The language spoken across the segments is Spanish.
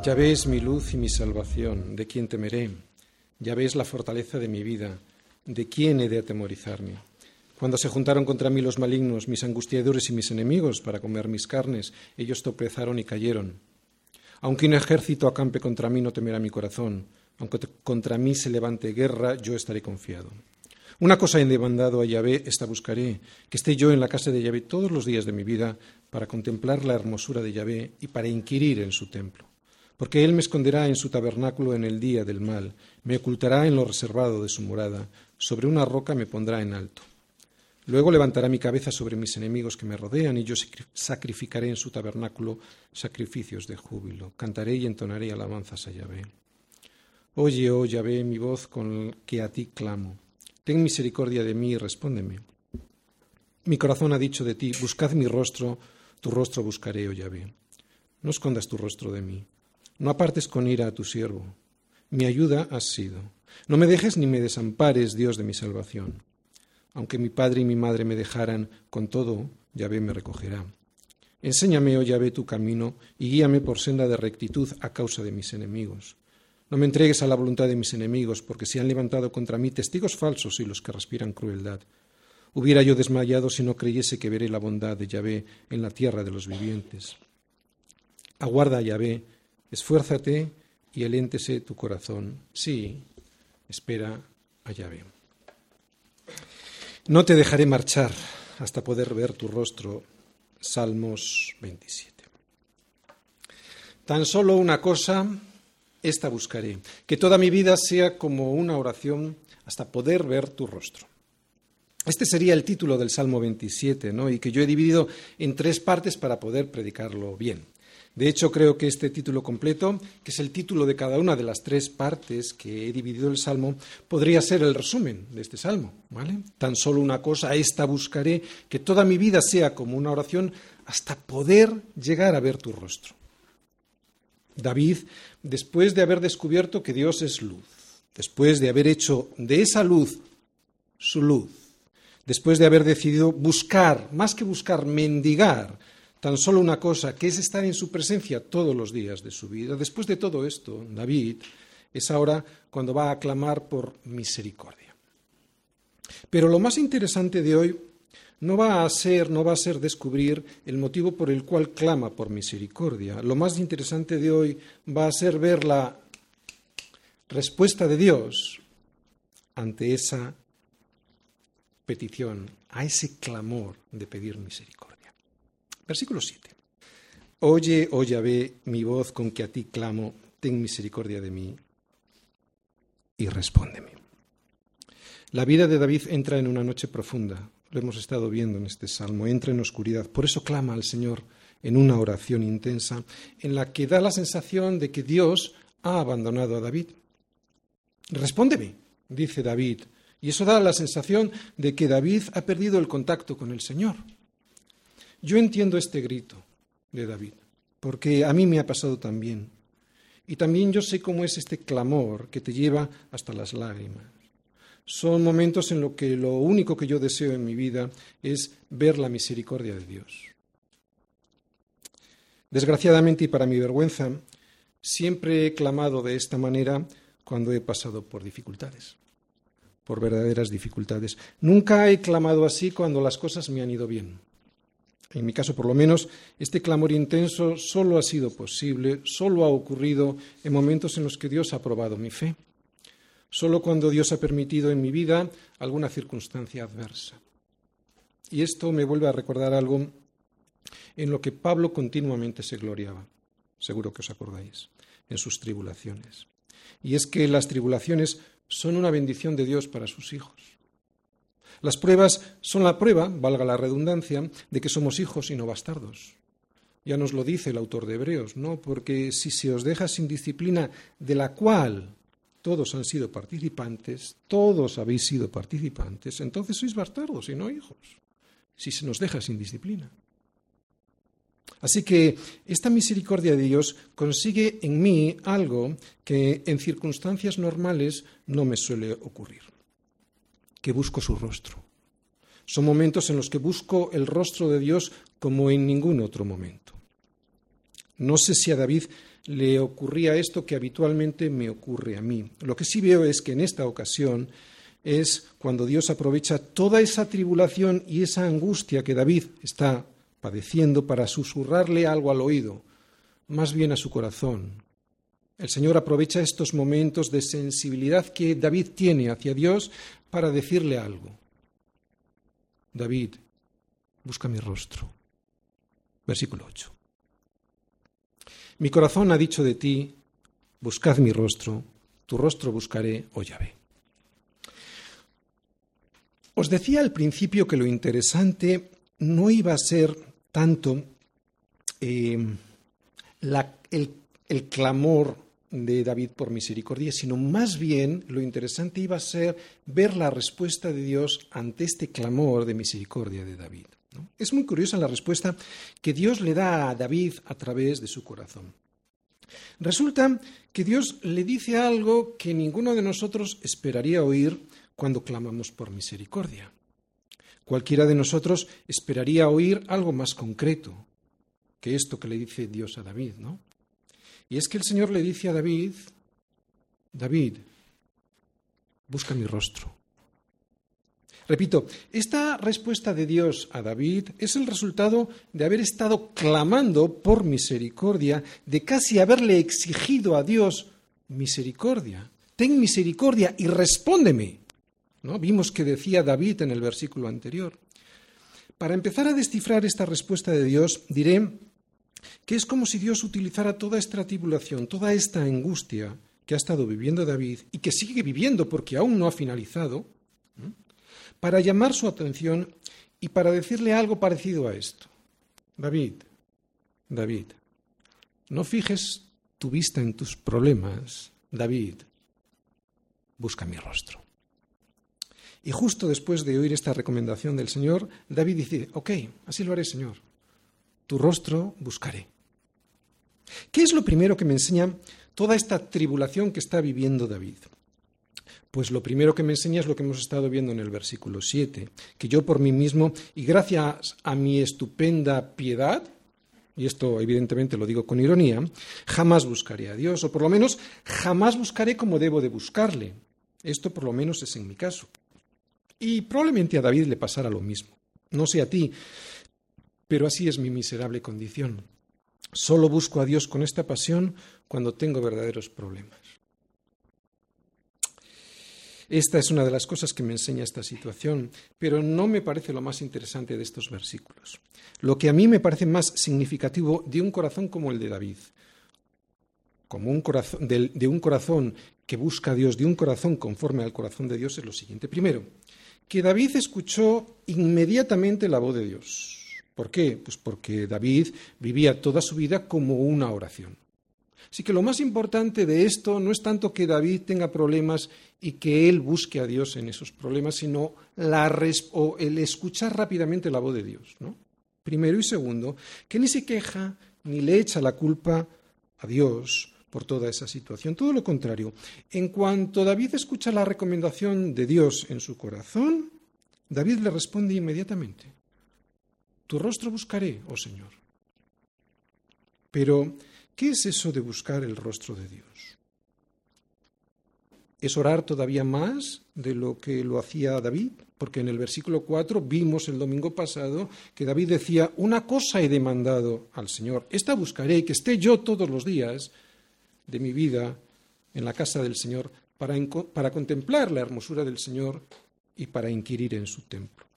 Ya ves mi luz y mi salvación, ¿de quién temeré? Ya ves la fortaleza de mi vida, ¿de quién he de atemorizarme? Cuando se juntaron contra mí los malignos, mis angustiadores y mis enemigos, para comer mis carnes, ellos tropezaron y cayeron. Aunque un ejército acampe contra mí, no temerá mi corazón. Aunque contra mí se levante guerra, yo estaré confiado. Una cosa he demandado a Yahvé, esta buscaré, que esté yo en la casa de Yahvé todos los días de mi vida, para contemplar la hermosura de Yahvé y para inquirir en su templo porque Él me esconderá en su tabernáculo en el día del mal, me ocultará en lo reservado de su morada, sobre una roca me pondrá en alto. Luego levantará mi cabeza sobre mis enemigos que me rodean, y yo sacrificaré en su tabernáculo sacrificios de júbilo. Cantaré y entonaré alabanzas a Yahvé. Oye, oh Yahvé, mi voz con que a ti clamo. Ten misericordia de mí y respóndeme. Mi corazón ha dicho de ti, buscad mi rostro, tu rostro buscaré, oh Yahvé. No escondas tu rostro de mí. No apartes con ira a tu siervo. Mi ayuda has sido. No me dejes ni me desampares, Dios de mi salvación. Aunque mi padre y mi madre me dejaran, con todo, Yahvé me recogerá. Enséñame, oh Yahvé, tu camino y guíame por senda de rectitud a causa de mis enemigos. No me entregues a la voluntad de mis enemigos, porque se han levantado contra mí testigos falsos y los que respiran crueldad. Hubiera yo desmayado si no creyese que veré la bondad de Yahvé en la tierra de los vivientes. Aguarda, Yahvé, Esfuérzate y aléntese tu corazón. Sí, espera a Yahvé. No te dejaré marchar hasta poder ver tu rostro. Salmos 27. Tan solo una cosa, esta buscaré, que toda mi vida sea como una oración hasta poder ver tu rostro. Este sería el título del Salmo 27, ¿no? y que yo he dividido en tres partes para poder predicarlo bien. De hecho, creo que este título completo, que es el título de cada una de las tres partes que he dividido el Salmo, podría ser el resumen de este Salmo. ¿vale? Tan solo una cosa, esta buscaré, que toda mi vida sea como una oración hasta poder llegar a ver tu rostro. David, después de haber descubierto que Dios es luz, después de haber hecho de esa luz su luz, después de haber decidido buscar, más que buscar, mendigar tan solo una cosa, que es estar en su presencia todos los días de su vida. Después de todo esto, David es ahora cuando va a clamar por misericordia. Pero lo más interesante de hoy no va a ser, no va a ser descubrir el motivo por el cual clama por misericordia. Lo más interesante de hoy va a ser ver la respuesta de Dios ante esa petición, a ese clamor de pedir misericordia. Versículo 7. Oye, oh Yahvé, mi voz con que a ti clamo, ten misericordia de mí y respóndeme. La vida de David entra en una noche profunda, lo hemos estado viendo en este salmo, entra en oscuridad, por eso clama al Señor en una oración intensa en la que da la sensación de que Dios ha abandonado a David. Respóndeme, dice David, y eso da la sensación de que David ha perdido el contacto con el Señor. Yo entiendo este grito de David, porque a mí me ha pasado también. Y también yo sé cómo es este clamor que te lleva hasta las lágrimas. Son momentos en los que lo único que yo deseo en mi vida es ver la misericordia de Dios. Desgraciadamente y para mi vergüenza, siempre he clamado de esta manera cuando he pasado por dificultades, por verdaderas dificultades. Nunca he clamado así cuando las cosas me han ido bien. En mi caso, por lo menos, este clamor intenso solo ha sido posible, solo ha ocurrido en momentos en los que Dios ha probado mi fe, solo cuando Dios ha permitido en mi vida alguna circunstancia adversa. Y esto me vuelve a recordar algo en lo que Pablo continuamente se gloriaba, seguro que os acordáis, en sus tribulaciones. Y es que las tribulaciones son una bendición de Dios para sus hijos. Las pruebas son la prueba, valga la redundancia, de que somos hijos y no bastardos. Ya nos lo dice el autor de Hebreos, ¿no? Porque si se os deja sin disciplina de la cual todos han sido participantes, todos habéis sido participantes, entonces sois bastardos y no hijos, si se nos deja sin disciplina. Así que esta misericordia de Dios consigue en mí algo que en circunstancias normales no me suele ocurrir que busco su rostro. Son momentos en los que busco el rostro de Dios como en ningún otro momento. No sé si a David le ocurría esto que habitualmente me ocurre a mí. Lo que sí veo es que en esta ocasión es cuando Dios aprovecha toda esa tribulación y esa angustia que David está padeciendo para susurrarle algo al oído, más bien a su corazón. El Señor aprovecha estos momentos de sensibilidad que David tiene hacia Dios para decirle algo. David, busca mi rostro. Versículo 8. Mi corazón ha dicho de ti, buscad mi rostro, tu rostro buscaré, oh. Os decía al principio que lo interesante no iba a ser tanto eh, el clamor de David por misericordia, sino más bien lo interesante iba a ser ver la respuesta de Dios ante este clamor de misericordia de David. Es muy curiosa la respuesta que Dios le da a David a través de su corazón. Resulta que Dios le dice algo que ninguno de nosotros esperaría oír cuando clamamos por misericordia. Cualquiera de nosotros esperaría oír algo más concreto que esto que le dice Dios a David, ¿no? Y es que el Señor le dice a David, David, busca mi rostro. Repito, esta respuesta de Dios a David es el resultado de haber estado clamando por misericordia, de casi haberle exigido a Dios misericordia. Ten misericordia y respóndeme. ¿No? Vimos que decía David en el versículo anterior. Para empezar a descifrar esta respuesta de Dios, diré que es como si Dios utilizara toda esta tribulación, toda esta angustia que ha estado viviendo David y que sigue viviendo porque aún no ha finalizado, para llamar su atención y para decirle algo parecido a esto. David, David, no fijes tu vista en tus problemas, David, busca mi rostro. Y justo después de oír esta recomendación del Señor, David dice, ok, así lo haré, Señor tu rostro buscaré. ¿Qué es lo primero que me enseña toda esta tribulación que está viviendo David? Pues lo primero que me enseña es lo que hemos estado viendo en el versículo 7, que yo por mí mismo y gracias a mi estupenda piedad, y esto evidentemente lo digo con ironía, jamás buscaré a Dios, o por lo menos jamás buscaré como debo de buscarle. Esto por lo menos es en mi caso. Y probablemente a David le pasara lo mismo. No sé a ti, pero así es mi miserable condición. Solo busco a Dios con esta pasión cuando tengo verdaderos problemas. Esta es una de las cosas que me enseña esta situación, pero no me parece lo más interesante de estos versículos. Lo que a mí me parece más significativo de un corazón como el de David, como un corazón, de, de un corazón que busca a Dios, de un corazón conforme al corazón de Dios, es lo siguiente. Primero, que David escuchó inmediatamente la voz de Dios. ¿Por qué? Pues porque David vivía toda su vida como una oración. Así que lo más importante de esto no es tanto que David tenga problemas y que él busque a Dios en esos problemas, sino el escuchar rápidamente la voz de Dios. Primero y segundo, que ni se queja ni le echa la culpa a Dios por toda esa situación. Todo lo contrario, en cuanto David escucha la recomendación de Dios en su corazón, David le responde inmediatamente. Tu rostro buscaré, oh Señor. Pero, ¿qué es eso de buscar el rostro de Dios? ¿Es orar todavía más de lo que lo hacía David? Porque en el versículo 4 vimos el domingo pasado que David decía, una cosa he demandado al Señor, esta buscaré, que esté yo todos los días de mi vida en la casa del Señor para, para contemplar la hermosura del Señor y para inquirir en su templo.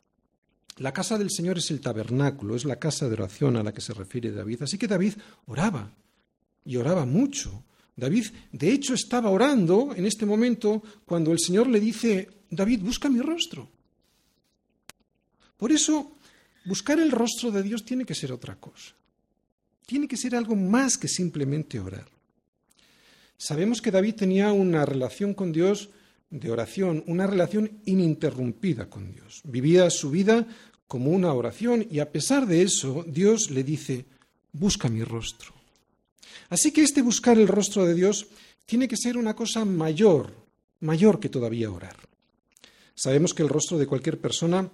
La casa del Señor es el tabernáculo, es la casa de oración a la que se refiere David. Así que David oraba y oraba mucho. David, de hecho, estaba orando en este momento cuando el Señor le dice, David, busca mi rostro. Por eso, buscar el rostro de Dios tiene que ser otra cosa. Tiene que ser algo más que simplemente orar. Sabemos que David tenía una relación con Dios de oración, una relación ininterrumpida con Dios. Vivía su vida como una oración y a pesar de eso Dios le dice, busca mi rostro. Así que este buscar el rostro de Dios tiene que ser una cosa mayor, mayor que todavía orar. Sabemos que el rostro de cualquier persona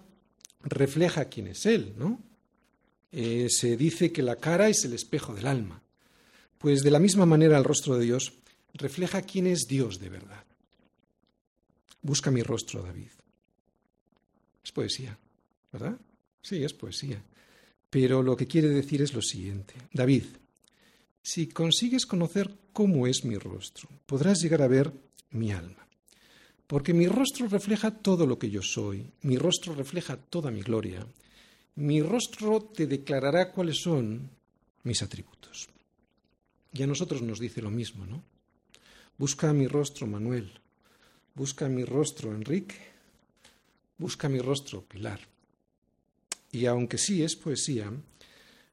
refleja quién es Él, ¿no? Eh, se dice que la cara es el espejo del alma. Pues de la misma manera el rostro de Dios refleja quién es Dios de verdad. Busca mi rostro, David. Es poesía, ¿verdad? Sí, es poesía. Pero lo que quiere decir es lo siguiente. David, si consigues conocer cómo es mi rostro, podrás llegar a ver mi alma. Porque mi rostro refleja todo lo que yo soy, mi rostro refleja toda mi gloria, mi rostro te declarará cuáles son mis atributos. Y a nosotros nos dice lo mismo, ¿no? Busca mi rostro, Manuel. Busca mi rostro, Enrique. Busca mi rostro, Pilar. Y aunque sí es poesía,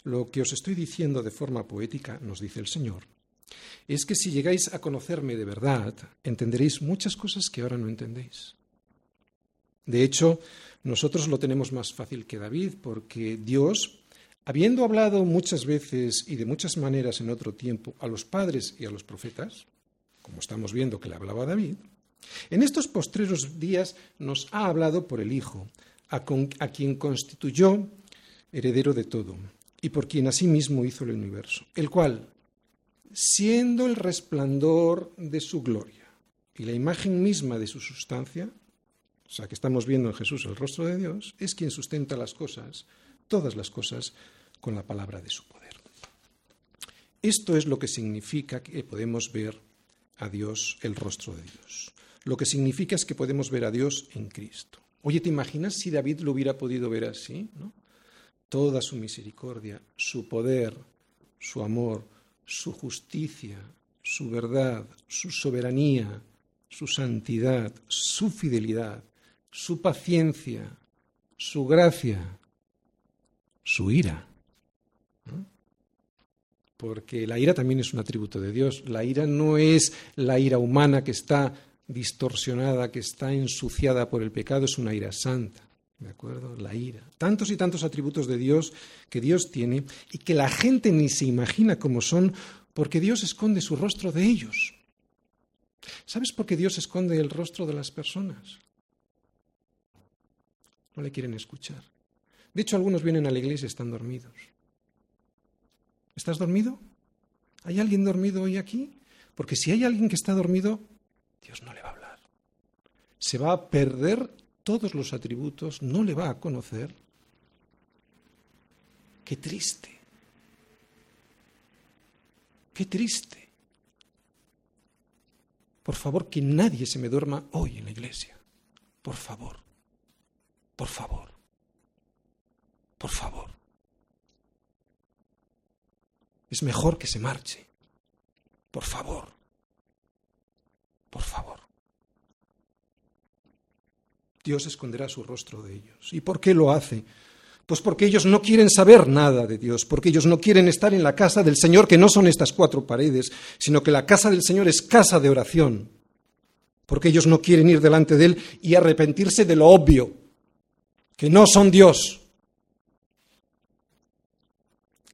lo que os estoy diciendo de forma poética, nos dice el Señor, es que si llegáis a conocerme de verdad, entenderéis muchas cosas que ahora no entendéis. De hecho, nosotros lo tenemos más fácil que David, porque Dios, habiendo hablado muchas veces y de muchas maneras en otro tiempo a los padres y a los profetas, como estamos viendo que le hablaba a David, en estos postreros días nos ha hablado por el Hijo, a, quien constituyó heredero de todo, y por quien asimismo hizo el universo, el cual, siendo el resplandor de su gloria y la imagen misma de su sustancia, o sea que estamos viendo en Jesús el rostro de Dios, es quien sustenta las cosas, todas las cosas, con la palabra de su poder. Esto es lo que significa que podemos ver a Dios, el rostro de Dios. Lo que significa es que podemos ver a Dios en Cristo. Oye, ¿te imaginas si David lo hubiera podido ver así? Toda su misericordia, su poder, su amor, su justicia, su verdad, su soberanía, su santidad, su fidelidad, su paciencia, su gracia, su ira. Porque la ira también es un atributo de Dios. La ira no es la ira humana que está distorsionada, que está ensuciada por el pecado, es una ira santa. ¿De acuerdo? La ira. Tantos y tantos atributos de Dios que Dios tiene y que la gente ni se imagina cómo son porque Dios esconde su rostro de ellos. ¿Sabes por qué Dios esconde el rostro de las personas? No le quieren escuchar. De hecho, algunos vienen a la iglesia y están dormidos. ¿Estás dormido? ¿Hay alguien dormido hoy aquí? Porque si hay alguien que está dormido, Dios no le va a hablar. Se va a perder todos los atributos, no le va a conocer. Qué triste. Qué triste. Por favor, que nadie se me duerma hoy en la iglesia. Por favor. Por favor. Por favor. Es mejor que se marche. Por favor. Por favor. Dios esconderá su rostro de ellos. ¿Y por qué lo hace? Pues porque ellos no quieren saber nada de Dios, porque ellos no quieren estar en la casa del Señor, que no son estas cuatro paredes, sino que la casa del Señor es casa de oración, porque ellos no quieren ir delante de Él y arrepentirse de lo obvio, que no son Dios.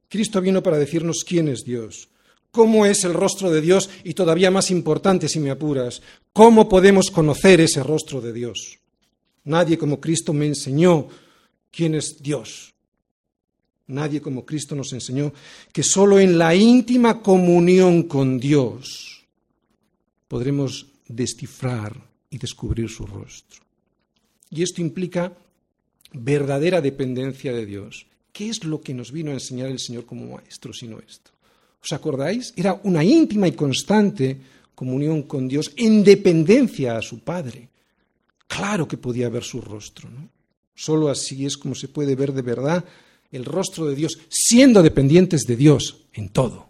Cristo vino para decirnos quién es Dios, cómo es el rostro de Dios y todavía más importante si me apuras, cómo podemos conocer ese rostro de Dios. Nadie como Cristo me enseñó quién es Dios. Nadie como Cristo nos enseñó que solo en la íntima comunión con Dios podremos descifrar y descubrir su rostro. Y esto implica verdadera dependencia de Dios. ¿Qué es lo que nos vino a enseñar el Señor como maestro sino esto? ¿Os acordáis? Era una íntima y constante comunión con Dios en dependencia a su Padre claro que podía ver su rostro. ¿no? Solo así es como se puede ver de verdad el rostro de Dios, siendo dependientes de Dios en todo.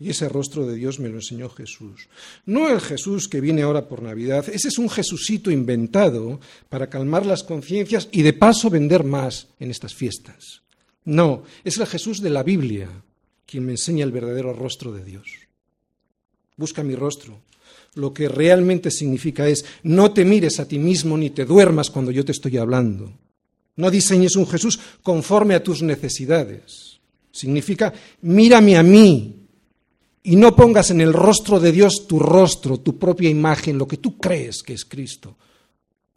Y ese rostro de Dios me lo enseñó Jesús. No el Jesús que viene ahora por Navidad, ese es un Jesucito inventado para calmar las conciencias y de paso vender más en estas fiestas. No, es el Jesús de la Biblia quien me enseña el verdadero rostro de Dios. Busca mi rostro, lo que realmente significa es, no te mires a ti mismo ni te duermas cuando yo te estoy hablando. No diseñes un Jesús conforme a tus necesidades. Significa, mírame a mí y no pongas en el rostro de Dios tu rostro, tu propia imagen, lo que tú crees que es Cristo.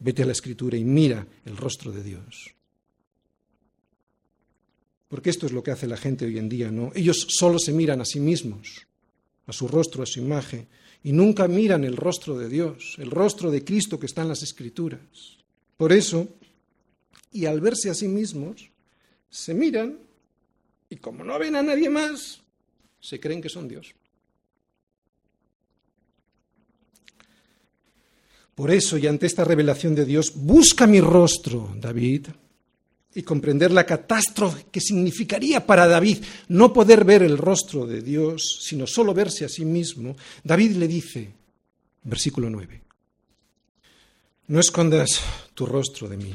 Vete a la escritura y mira el rostro de Dios. Porque esto es lo que hace la gente hoy en día, ¿no? Ellos solo se miran a sí mismos, a su rostro, a su imagen, y nunca miran el rostro de Dios, el rostro de Cristo que está en las Escrituras. Por eso, y al verse a sí mismos, se miran y como no ven a nadie más, se creen que son Dios. Por eso, y ante esta revelación de Dios, busca mi rostro, David, y comprender la catástrofe que significaría para David no poder ver el rostro de Dios, sino solo verse a sí mismo, David le dice, versículo 9, no escondas tu rostro de mí,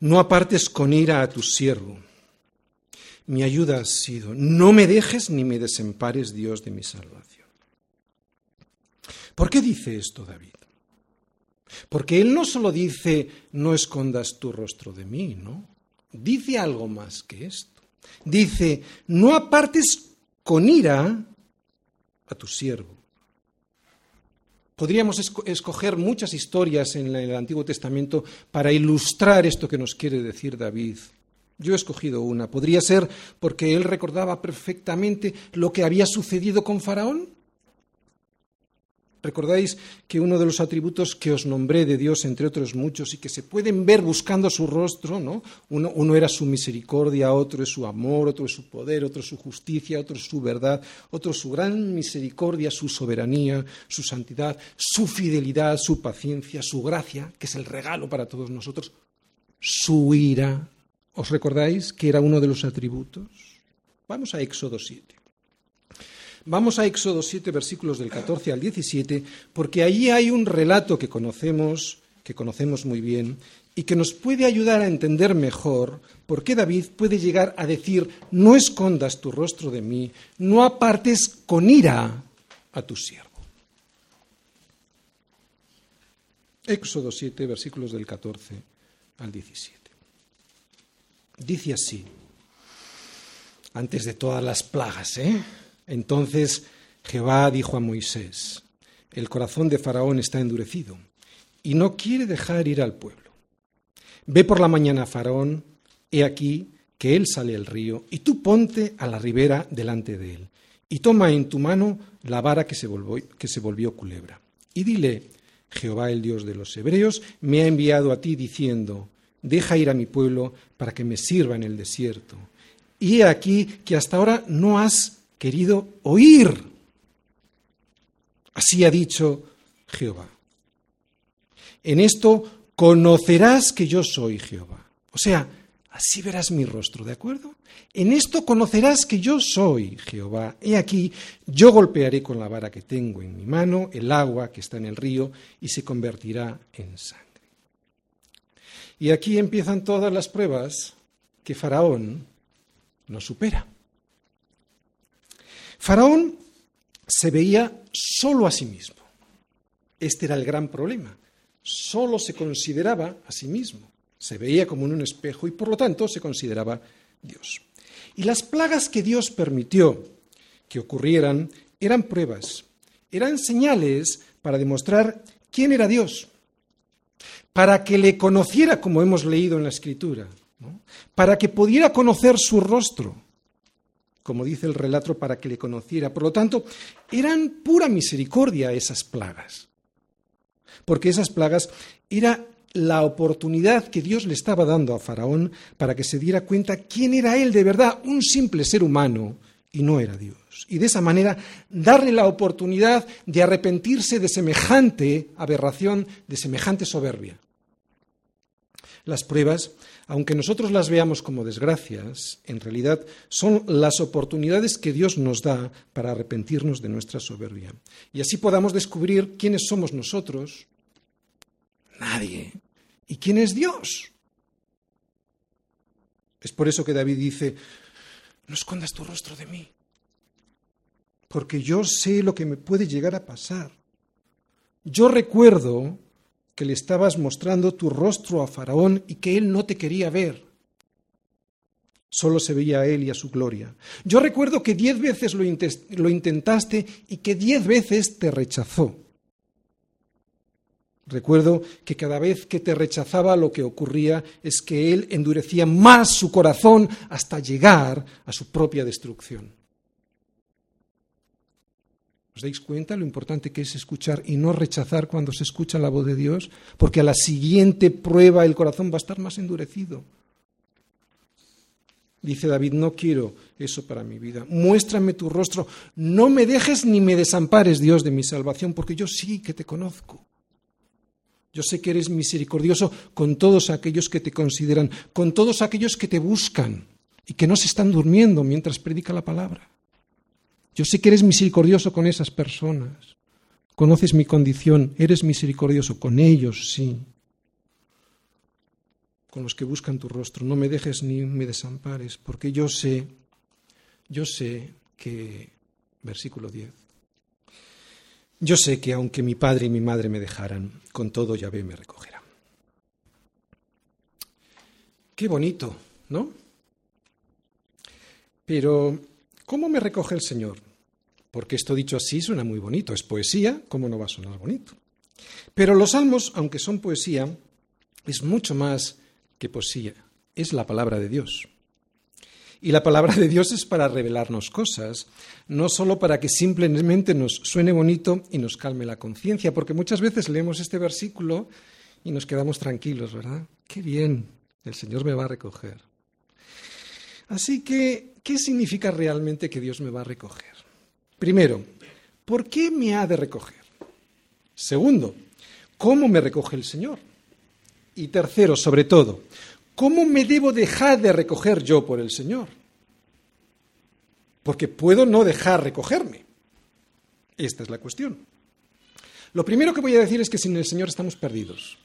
no apartes con ira a tu siervo, mi ayuda has sido, no me dejes ni me desempares, Dios de mi salvación. ¿Por qué dice esto David? Porque él no solo dice, no escondas tu rostro de mí, ¿no? Dice algo más que esto. Dice, no apartes con ira a tu siervo. Podríamos escoger muchas historias en el Antiguo Testamento para ilustrar esto que nos quiere decir David. Yo he escogido una. Podría ser porque él recordaba perfectamente lo que había sucedido con Faraón. Recordáis que uno de los atributos que os nombré de Dios, entre otros muchos, y que se pueden ver buscando su rostro, ¿no? Uno, uno, era su misericordia, otro es su amor, otro es su poder, otro es su justicia, otro es su verdad, otro es su gran misericordia, su soberanía, su santidad, su fidelidad, su paciencia, su gracia, que es el regalo para todos nosotros, su ira. ¿Os recordáis que era uno de los atributos? Vamos a Éxodo 7. Vamos a Éxodo 7, versículos del 14 al 17, porque allí hay un relato que conocemos, que conocemos muy bien, y que nos puede ayudar a entender mejor por qué David puede llegar a decir, no escondas tu rostro de mí, no apartes con ira a tu siervo. Éxodo 7, versículos del 14 al 17. Dice así, antes de todas las plagas, ¿eh? Entonces Jehová dijo a Moisés, el corazón de Faraón está endurecido y no quiere dejar ir al pueblo. Ve por la mañana a Faraón, he aquí que él sale al río, y tú ponte a la ribera delante de él, y toma en tu mano la vara que se volvió, culebra. Y dile, Jehová el Dios de los Hebreos me ha enviado a ti diciendo, deja ir a mi pueblo para que me sirva en el desierto. Y he aquí que hasta ahora no has querido oír. Así ha dicho Jehová. En esto conocerás que yo soy Jehová. O sea, así verás mi rostro, ¿de acuerdo? En esto conocerás que yo soy Jehová. He aquí, yo golpearé con la vara que tengo en mi mano el agua que está en el río y se convertirá en sangre. Y aquí empiezan todas las pruebas que Faraón no supera. Faraón se veía solo a sí mismo. Este era el gran problema. Solo se consideraba a sí mismo. Se veía como en un espejo y por lo tanto se consideraba Dios. Y las plagas que Dios permitió que ocurrieran eran pruebas, eran señales para demostrar quién era Dios, para que le conociera como hemos leído en la Escritura, para que pudiera conocer su rostro como dice el relato, para que le conociera. Por lo tanto, eran pura misericordia esas plagas. Porque esas plagas era la oportunidad que Dios le estaba dando a Faraón para que se diera cuenta quién era él de verdad, un simple ser humano, y no era Dios. Y de esa manera darle la oportunidad de arrepentirse de semejante aberración, de semejante soberbia. Las pruebas aunque nosotros las veamos como desgracias, en realidad son las oportunidades que Dios nos da para arrepentirnos de nuestra soberbia. Y así podamos descubrir quiénes somos nosotros. Nadie. ¿Y quién es Dios? Es por eso que David dice, no escondas tu rostro de mí, porque yo sé lo que me puede llegar a pasar. Yo recuerdo que le estabas mostrando tu rostro a Faraón y que él no te quería ver. Solo se veía a él y a su gloria. Yo recuerdo que diez veces lo, intentaste y que diez veces te rechazó. Recuerdo que cada vez que te rechazaba lo que ocurría es que él endurecía más su corazón hasta llegar a su propia destrucción. ¿Os dais cuenta lo importante que es escuchar y no rechazar cuando se escucha la voz de Dios? Porque a la siguiente prueba el corazón va a estar más endurecido. Dice David, no quiero eso para mi vida. Muéstrame tu rostro. No me dejes ni me desampares, Dios de mi salvación, porque yo sí que te conozco. Yo sé que eres misericordioso con todos aquellos que te consideran, con todos aquellos que te buscan y que no se están durmiendo mientras predica la palabra. Yo sé que eres misericordioso con esas personas. Conoces mi condición, eres misericordioso con ellos, sí. Con los que buscan tu rostro, no me dejes ni me desampares, porque yo sé, yo sé que, versículo 10, yo sé que aunque mi padre y mi madre me dejaran, con todo Yahvé me recogerá. Qué bonito, ¿no? Pero, ¿cómo me recoge el Señor? Porque esto dicho así suena muy bonito, es poesía, ¿cómo no va a sonar bonito? Pero los salmos, aunque son poesía, es mucho más que poesía, es la palabra de Dios. Y la palabra de Dios es para revelarnos cosas, no solo para que simplemente nos suene bonito y nos calme la conciencia, porque muchas veces leemos este versículo y nos quedamos tranquilos, ¿verdad? Qué bien, el Señor me va a recoger. Así que, ¿qué significa realmente que Dios me va a recoger? Primero, ¿por qué me ha de recoger? Segundo, ¿cómo me recoge el Señor? Y tercero, sobre todo, ¿cómo me debo dejar de recoger yo por el Señor? Porque puedo no dejar recogerme. Esta es la cuestión. Lo primero que voy a decir es que sin el Señor estamos perdidos.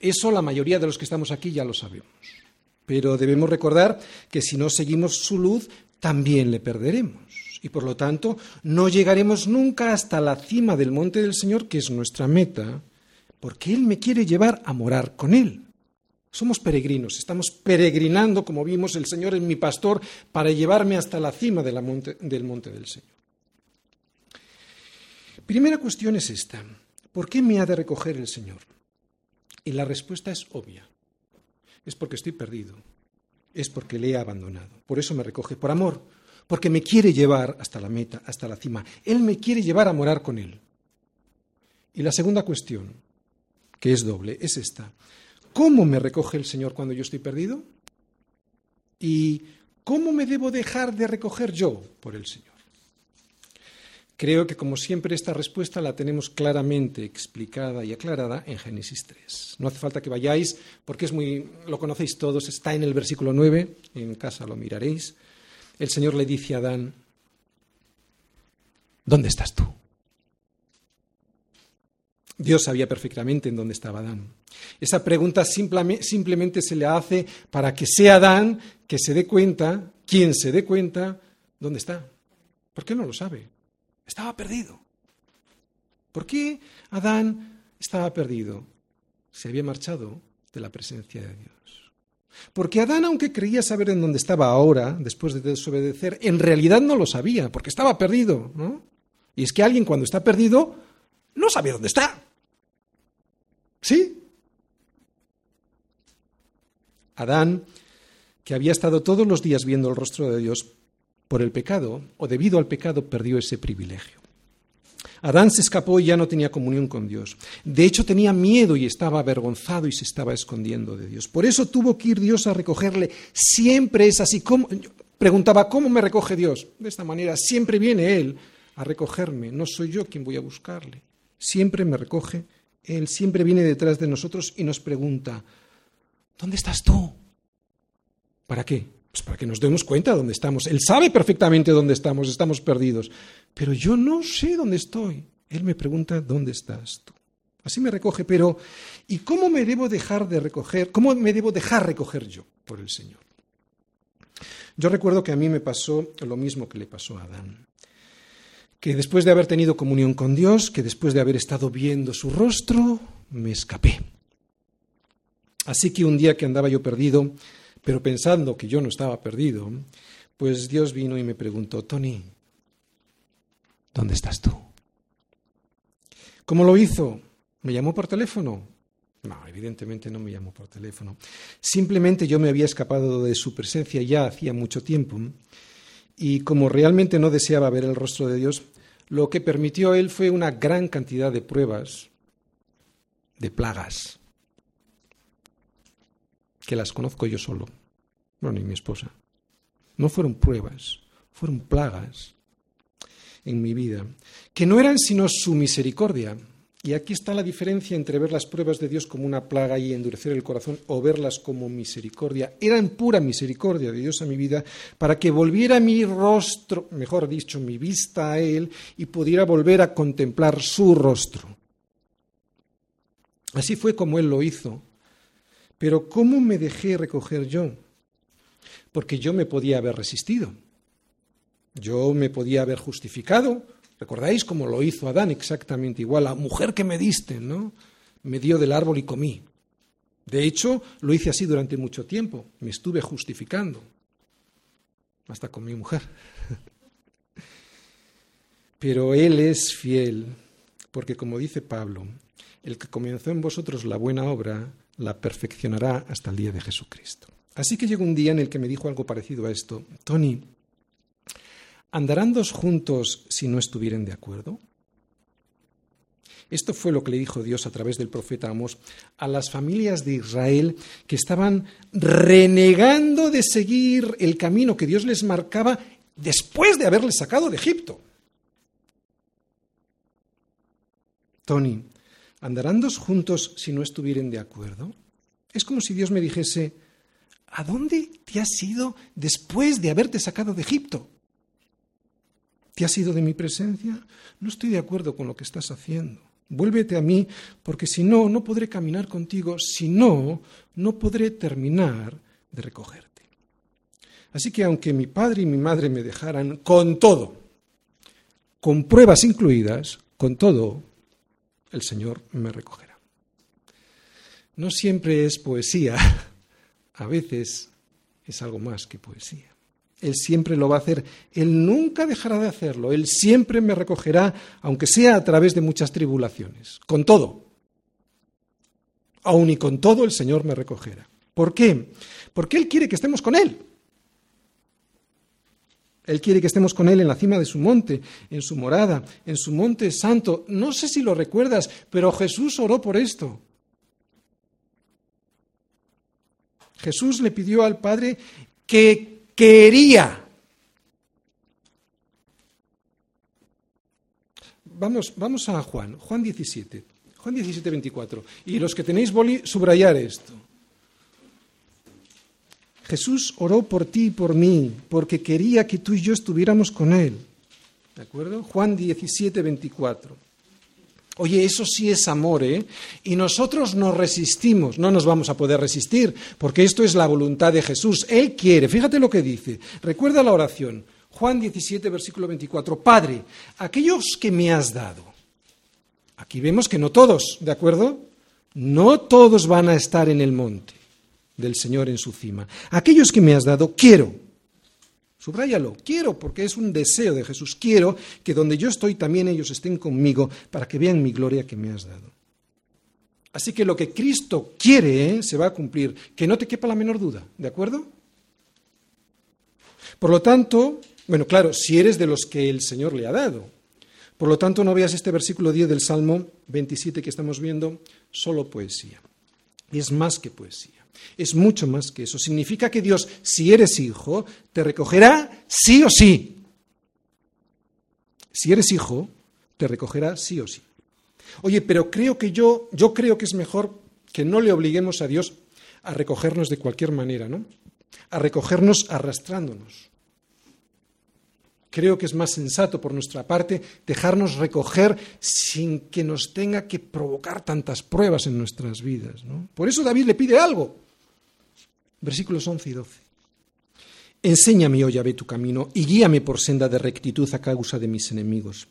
Eso la mayoría de los que estamos aquí ya lo sabemos. Pero debemos recordar que si no seguimos su luz, también le perderemos. Y por lo tanto, no llegaremos nunca hasta la cima del monte del Señor, que es nuestra meta, porque Él me quiere llevar a morar con Él. Somos peregrinos, estamos peregrinando, como vimos, el Señor es mi pastor, para llevarme hasta la cima del monte del Señor. Primera cuestión es esta. ¿Por qué me ha de recoger el Señor? Y la respuesta es obvia. Es porque estoy perdido. Es porque le he abandonado. Por eso me recoge, por amor. Porque me quiere llevar hasta la meta, hasta la cima. Él me quiere llevar a morar con Él. Y la segunda cuestión, que es doble, es esta. ¿Cómo me recoge el Señor cuando yo estoy perdido? ¿Y cómo me debo dejar de recoger yo por el Señor? Creo que, como siempre, esta respuesta la tenemos claramente explicada y aclarada en Génesis 3. No hace falta que vayáis, porque es muy, lo conocéis todos, está en el versículo 9, en casa lo miraréis. El Señor le dice a Adán, ¿dónde estás tú? Dios sabía perfectamente en dónde estaba Adán. Esa pregunta simplemente se le hace para que sea Adán que se dé cuenta, quien se dé cuenta, dónde está. ¿Por qué no lo sabe? Estaba perdido. ¿Por qué Adán estaba perdido? Se había marchado de la presencia de Dios. Porque Adán, aunque creía saber en dónde estaba ahora, después de desobedecer, en realidad no lo sabía, porque estaba perdido, ¿no? Y es que alguien cuando está perdido no sabe dónde está. ¿Sí? Adán, que había estado todos los días viendo el rostro de Dios, por el pecado, o debido al pecado, perdió ese privilegio. Adán se escapó y ya no tenía comunión con Dios. De hecho, tenía miedo y estaba avergonzado y se estaba escondiendo de Dios. Por eso tuvo que ir Dios a recogerle. Siempre es así. Preguntaba, ¿cómo me recoge Dios? De esta manera, siempre viene Él a recogerme. No soy yo quien voy a buscarle. Siempre me recoge él siempre viene detrás de nosotros y nos pregunta, ¿dónde estás tú? ¿Para qué? Pues para que nos demos cuenta de dónde estamos. Él sabe perfectamente dónde estamos, estamos perdidos. Pero yo no sé dónde estoy. Él me pregunta, ¿dónde estás tú? Así me recoge, pero ¿y cómo me debo dejar de recoger? ¿Cómo me debo dejar recoger yo por el Señor? Yo recuerdo que a mí me pasó lo mismo que le pasó a Adán que después de haber tenido comunión con Dios, que después de haber estado viendo su rostro, me escapé. Así que un día que andaba yo perdido, pero pensando que yo no estaba perdido, pues Dios vino y me preguntó, Tony, ¿dónde estás tú? ¿Cómo lo hizo? ¿Me llamó por teléfono? No, evidentemente no me llamó por teléfono. Simplemente yo me había escapado de su presencia ya hacía mucho tiempo y como realmente no deseaba ver el rostro de Dios, lo que permitió él fue una gran cantidad de pruebas, de plagas, que las conozco yo solo, bueno, ni mi esposa. No fueron pruebas, fueron plagas en mi vida, que no eran sino su misericordia. Y aquí está la diferencia entre ver las pruebas de Dios como una plaga y endurecer el corazón o verlas como misericordia. Eran pura misericordia de Dios a mi vida para que volviera mi rostro, mejor dicho, mi vista a Él y pudiera volver a contemplar su rostro. Así fue como Él lo hizo. Pero ¿cómo me dejé recoger yo? Porque yo me podía haber resistido. Yo me podía haber justificado. ¿Recordáis cómo lo hizo Adán exactamente igual? La mujer que me diste, ¿no? Me dio del árbol y comí. De hecho, lo hice así durante mucho tiempo. Me estuve justificando. Hasta con mi mujer. Pero Él es fiel, porque como dice Pablo, el que comenzó en vosotros la buena obra, la perfeccionará hasta el día de Jesucristo. Así que llegó un día en el que me dijo algo parecido a esto. Tony, ¿Andarán dos juntos si no estuvieran de acuerdo? Esto fue lo que le dijo Dios a través del profeta Amos a las familias de Israel que estaban renegando de seguir el camino que Dios les marcaba después de haberles sacado de Egipto. Tony, ¿andarán dos juntos si no estuvieran de acuerdo? Es como si Dios me dijese, ¿a dónde te has ido después de haberte sacado de Egipto? ¿Te has ido de mi presencia? No estoy de acuerdo con lo que estás haciendo. Vuélvete a mí, porque si no, no podré caminar contigo, si no, no podré terminar de recogerte. Así que aunque mi padre y mi madre me dejaran con todo, con pruebas incluidas, con todo, el Señor me recogerá. No siempre es poesía, a veces es algo más que poesía. Él siempre lo va a hacer. Él nunca dejará de hacerlo. Él siempre me recogerá, aunque sea a través de muchas tribulaciones. Con todo. Aun y con todo el Señor me recogerá. ¿Por qué? Porque Él quiere que estemos con Él. Él quiere que estemos con Él en la cima de su monte, en su morada, en su monte santo. No sé si lo recuerdas, pero Jesús oró por esto. Jesús le pidió al Padre que quería. Vamos, vamos a Juan, Juan 17, Juan 17, 24. Y los que tenéis boli, subrayar esto. Jesús oró por ti y por mí, porque quería que tú y yo estuviéramos con Él. ¿De acuerdo? Juan 17, 24. Oye, eso sí es amor, ¿eh? Y nosotros nos resistimos, no nos vamos a poder resistir, porque esto es la voluntad de Jesús. Él quiere, fíjate lo que dice. Recuerda la oración, Juan 17, versículo 24. Padre, aquellos que me has dado. Aquí vemos que no todos, ¿de acuerdo? No todos van a estar en el monte del Señor en su cima. Aquellos que me has dado, quiero Subráyalo, quiero, porque es un deseo de Jesús. Quiero que donde yo estoy también ellos estén conmigo para que vean mi gloria que me has dado. Así que lo que Cristo quiere ¿eh? se va a cumplir, que no te quepa la menor duda, ¿de acuerdo? Por lo tanto, bueno, claro, si eres de los que el Señor le ha dado. Por lo tanto, no veas este versículo 10 del Salmo 27 que estamos viendo, solo poesía. Y es más que poesía. Es mucho más que eso. Significa que Dios, si eres hijo, te recogerá sí o sí. Si eres hijo, te recogerá sí o sí. Oye, pero creo que yo, yo creo que es mejor que no le obliguemos a Dios a recogernos de cualquier manera, ¿no? A recogernos arrastrándonos. Creo que es más sensato por nuestra parte dejarnos recoger sin que nos tenga que provocar tantas pruebas en nuestras vidas. ¿no? Por eso David le pide algo versículos 11 y 12. Enséñame, oh Yahvé, tu camino y guíame por senda de rectitud a causa de mis enemigos.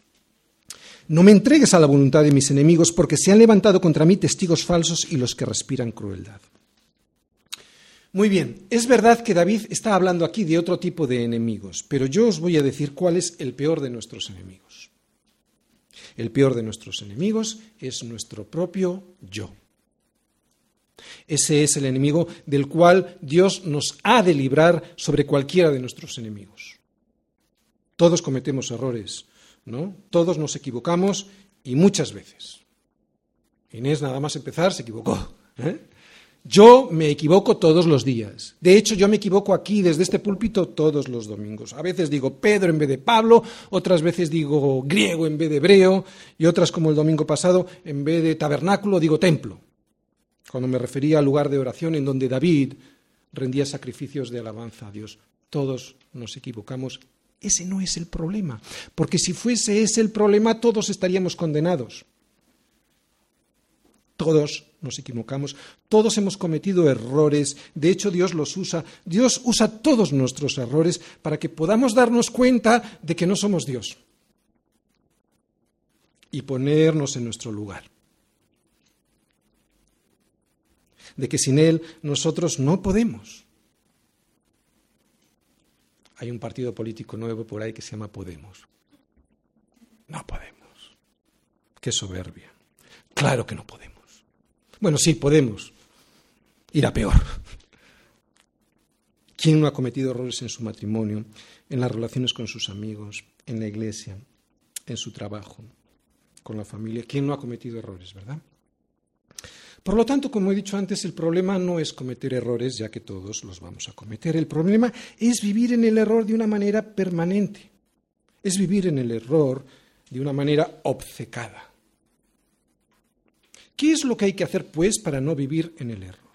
No me entregues a la voluntad de mis enemigos, porque se han levantado contra mí testigos falsos y los que respiran crueldad. Muy bien, es verdad que David está hablando aquí de otro tipo de enemigos, pero yo os voy a decir cuál es el peor de nuestros enemigos. El peor de nuestros enemigos es nuestro propio yo. Ese es el enemigo del cual Dios nos ha de librar sobre cualquiera de nuestros enemigos. Todos cometemos errores, ¿no? Todos nos equivocamos y muchas veces. Inés, nada más empezar, se equivocó. ¿eh? Yo me equivoco todos los días. De hecho, yo me equivoco aquí desde este púlpito todos los domingos. A veces digo Pedro en vez de Pablo, otras veces digo griego en vez de hebreo, y otras, como el domingo pasado, en vez de tabernáculo, digo templo. Cuando me refería al lugar de oración en donde David rendía sacrificios de alabanza a Dios. Todos nos equivocamos. Ese no es el problema, porque si fuese ese el problema, todos estaríamos condenados. Todos nos equivocamos, todos hemos cometido errores, de hecho Dios los usa, Dios usa todos nuestros errores para que podamos darnos cuenta de que no somos Dios y ponernos en nuestro lugar. De que sin Él nosotros no podemos. Hay un partido político nuevo por ahí que se llama Podemos. No podemos. Qué soberbia. Claro que no podemos. Bueno, sí, podemos ir a peor. ¿Quién no ha cometido errores en su matrimonio, en las relaciones con sus amigos, en la iglesia, en su trabajo, con la familia? ¿Quién no ha cometido errores, verdad? Por lo tanto, como he dicho antes, el problema no es cometer errores, ya que todos los vamos a cometer. El problema es vivir en el error de una manera permanente. Es vivir en el error de una manera obcecada. ¿Qué es lo que hay que hacer, pues, para no vivir en el error?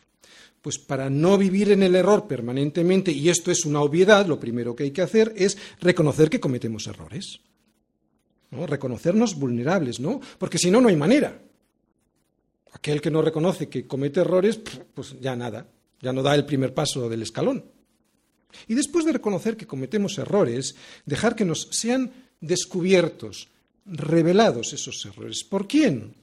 Pues para no vivir en el error permanentemente, y esto es una obviedad, lo primero que hay que hacer es reconocer que cometemos errores. ¿no? Reconocernos vulnerables, ¿no? Porque si no, no hay manera. Aquel que no reconoce que comete errores, pues ya nada, ya no da el primer paso del escalón. Y después de reconocer que cometemos errores, dejar que nos sean descubiertos, revelados esos errores. ¿Por quién?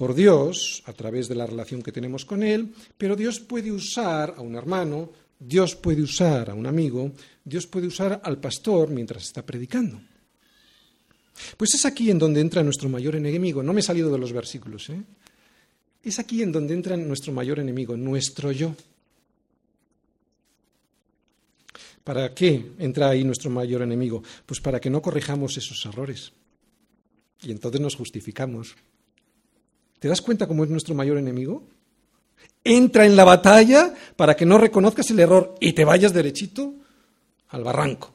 por Dios a través de la relación que tenemos con Él, pero Dios puede usar a un hermano, Dios puede usar a un amigo, Dios puede usar al pastor mientras está predicando. Pues es aquí en donde entra nuestro mayor enemigo. No me he salido de los versículos. ¿eh? Es aquí en donde entra nuestro mayor enemigo, nuestro yo. ¿Para qué entra ahí nuestro mayor enemigo? Pues para que no corrijamos esos errores. Y entonces nos justificamos. ¿Te das cuenta cómo es nuestro mayor enemigo? Entra en la batalla para que no reconozcas el error y te vayas derechito al barranco.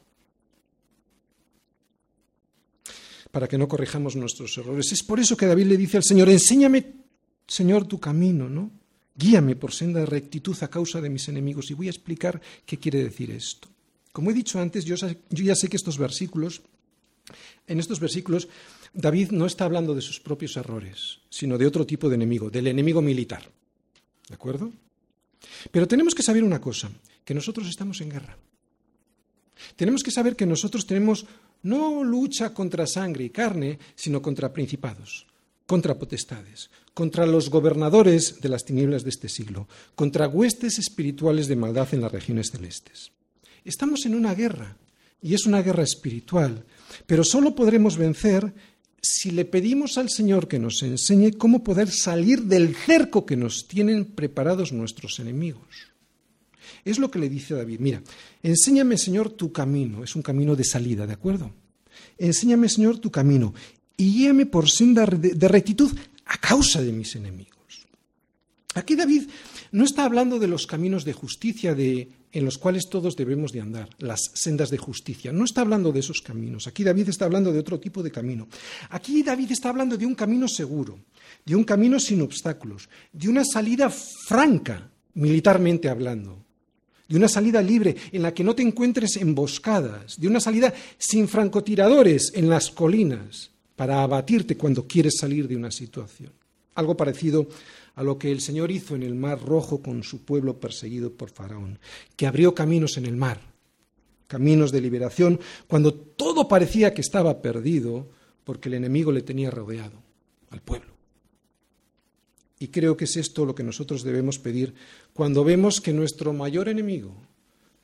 Para que no corrijamos nuestros errores. Es por eso que David le dice al Señor, enséñame, Señor, tu camino, ¿no? Guíame por senda de rectitud a causa de mis enemigos. Y voy a explicar qué quiere decir esto. Como he dicho antes, yo, ya sé que estos versículos, en estos versículos, David no está hablando de sus propios errores, sino de otro tipo de enemigo, del enemigo militar. ¿De acuerdo? Pero tenemos que saber una cosa, que nosotros estamos en guerra. Tenemos que saber que nosotros tenemos no lucha contra sangre y carne, sino contra principados, contra potestades, contra los gobernadores de las tinieblas de este siglo, contra huestes espirituales de maldad en las regiones celestes. Estamos en una guerra, y es una guerra espiritual, pero solo podremos vencer si le pedimos al Señor que nos enseñe cómo poder salir del cerco que nos tienen preparados nuestros enemigos. Es lo que le dice David, mira, enséñame Señor tu camino, es un camino de salida, ¿de acuerdo? Enséñame Señor tu camino y guíame por senda de rectitud a causa de mis enemigos. Aquí David no está hablando de los caminos de justicia de, en los cuales todos debemos de andar, las sendas de justicia. No está hablando de esos caminos. Aquí David está hablando de otro tipo de camino. Aquí David está hablando de un camino seguro, de un camino sin obstáculos, de una salida franca, militarmente hablando, de una salida libre en la que no te encuentres emboscadas, de una salida sin francotiradores en las colinas para abatirte cuando quieres salir de una situación. Algo parecido a lo que el Señor hizo en el mar rojo con su pueblo perseguido por Faraón, que abrió caminos en el mar, caminos de liberación, cuando todo parecía que estaba perdido porque el enemigo le tenía rodeado al pueblo. Y creo que es esto lo que nosotros debemos pedir cuando vemos que nuestro mayor enemigo,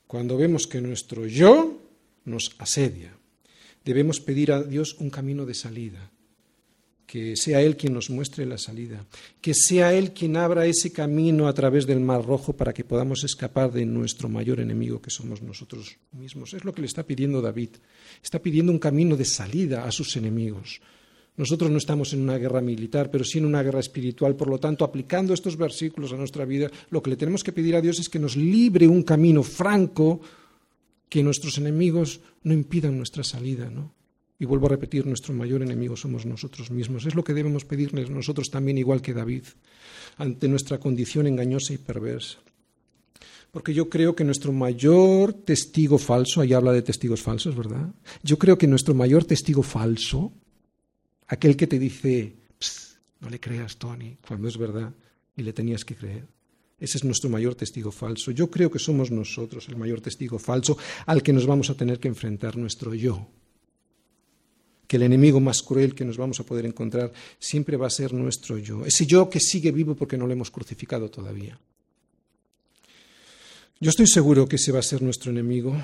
cuando vemos que nuestro yo nos asedia. Debemos pedir a Dios un camino de salida, que sea Él quien nos muestre la salida, que sea Él quien abra ese camino a través del Mar Rojo para que podamos escapar de nuestro mayor enemigo que somos nosotros mismos. Es lo que le está pidiendo David. Está pidiendo un camino de salida a sus enemigos. Nosotros no estamos en una guerra militar, pero sí en una guerra espiritual. Por lo tanto, aplicando estos versículos a nuestra vida, lo que le tenemos que pedir a Dios es que nos libre un camino franco, que nuestros enemigos no impidan nuestra salida, ¿no? Y vuelvo a repetir, nuestro mayor enemigo somos nosotros mismos. Es lo que debemos pedirles nosotros también, igual que David, ante nuestra condición engañosa y perversa. Porque yo creo que nuestro mayor testigo falso, ahí habla de testigos falsos, ¿verdad? Yo creo que nuestro mayor testigo falso, aquel que te dice, no le creas, Tony, cuando es verdad, y le tenías que creer. Ese es nuestro mayor testigo falso. Yo creo que somos nosotros el mayor testigo falso al que nos vamos a tener que enfrentar nuestro yo que el enemigo más cruel que nos vamos a poder encontrar siempre va a ser nuestro yo, ese yo que sigue vivo porque no lo hemos crucificado todavía. Yo estoy seguro que ese va a ser nuestro enemigo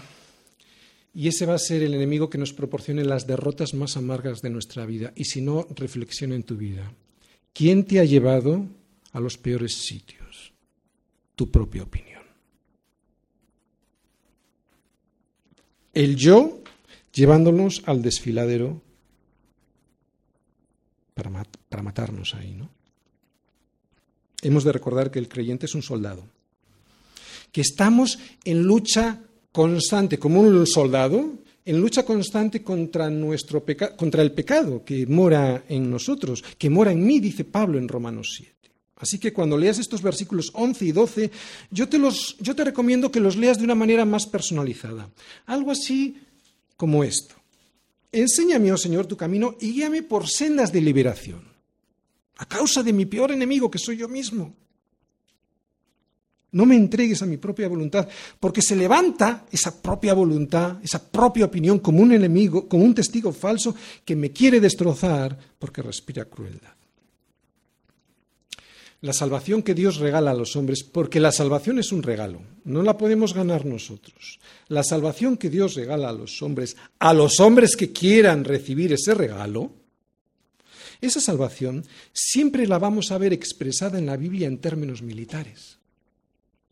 y ese va a ser el enemigo que nos proporcione las derrotas más amargas de nuestra vida. Y si no, reflexiona en tu vida. ¿Quién te ha llevado a los peores sitios? Tu propia opinión. El yo llevándonos al desfiladero para, matarnos ahí, ¿no? Hemos de recordar que el creyente es un soldado, que estamos en lucha constante, como un soldado, en lucha constante contra, nuestro contra el pecado que mora en nosotros, que mora en mí, dice Pablo en Romanos 7. Así que cuando leas estos versículos 11 y 12, yo te, los, yo te recomiendo que los leas de una manera más personalizada. Algo así como esto. Enséñame, oh Señor, tu camino y guíame por sendas de liberación, a causa de mi peor enemigo, que soy yo mismo. No me entregues a mi propia voluntad, porque se levanta esa propia voluntad, esa propia opinión como un enemigo, como un testigo falso que me quiere destrozar porque respira crueldad la salvación que Dios regala a los hombres, porque la salvación es un regalo, no la podemos ganar nosotros. La salvación que Dios regala a los hombres, a los hombres que quieran recibir ese regalo, esa salvación siempre la vamos a ver expresada en la Biblia en términos militares.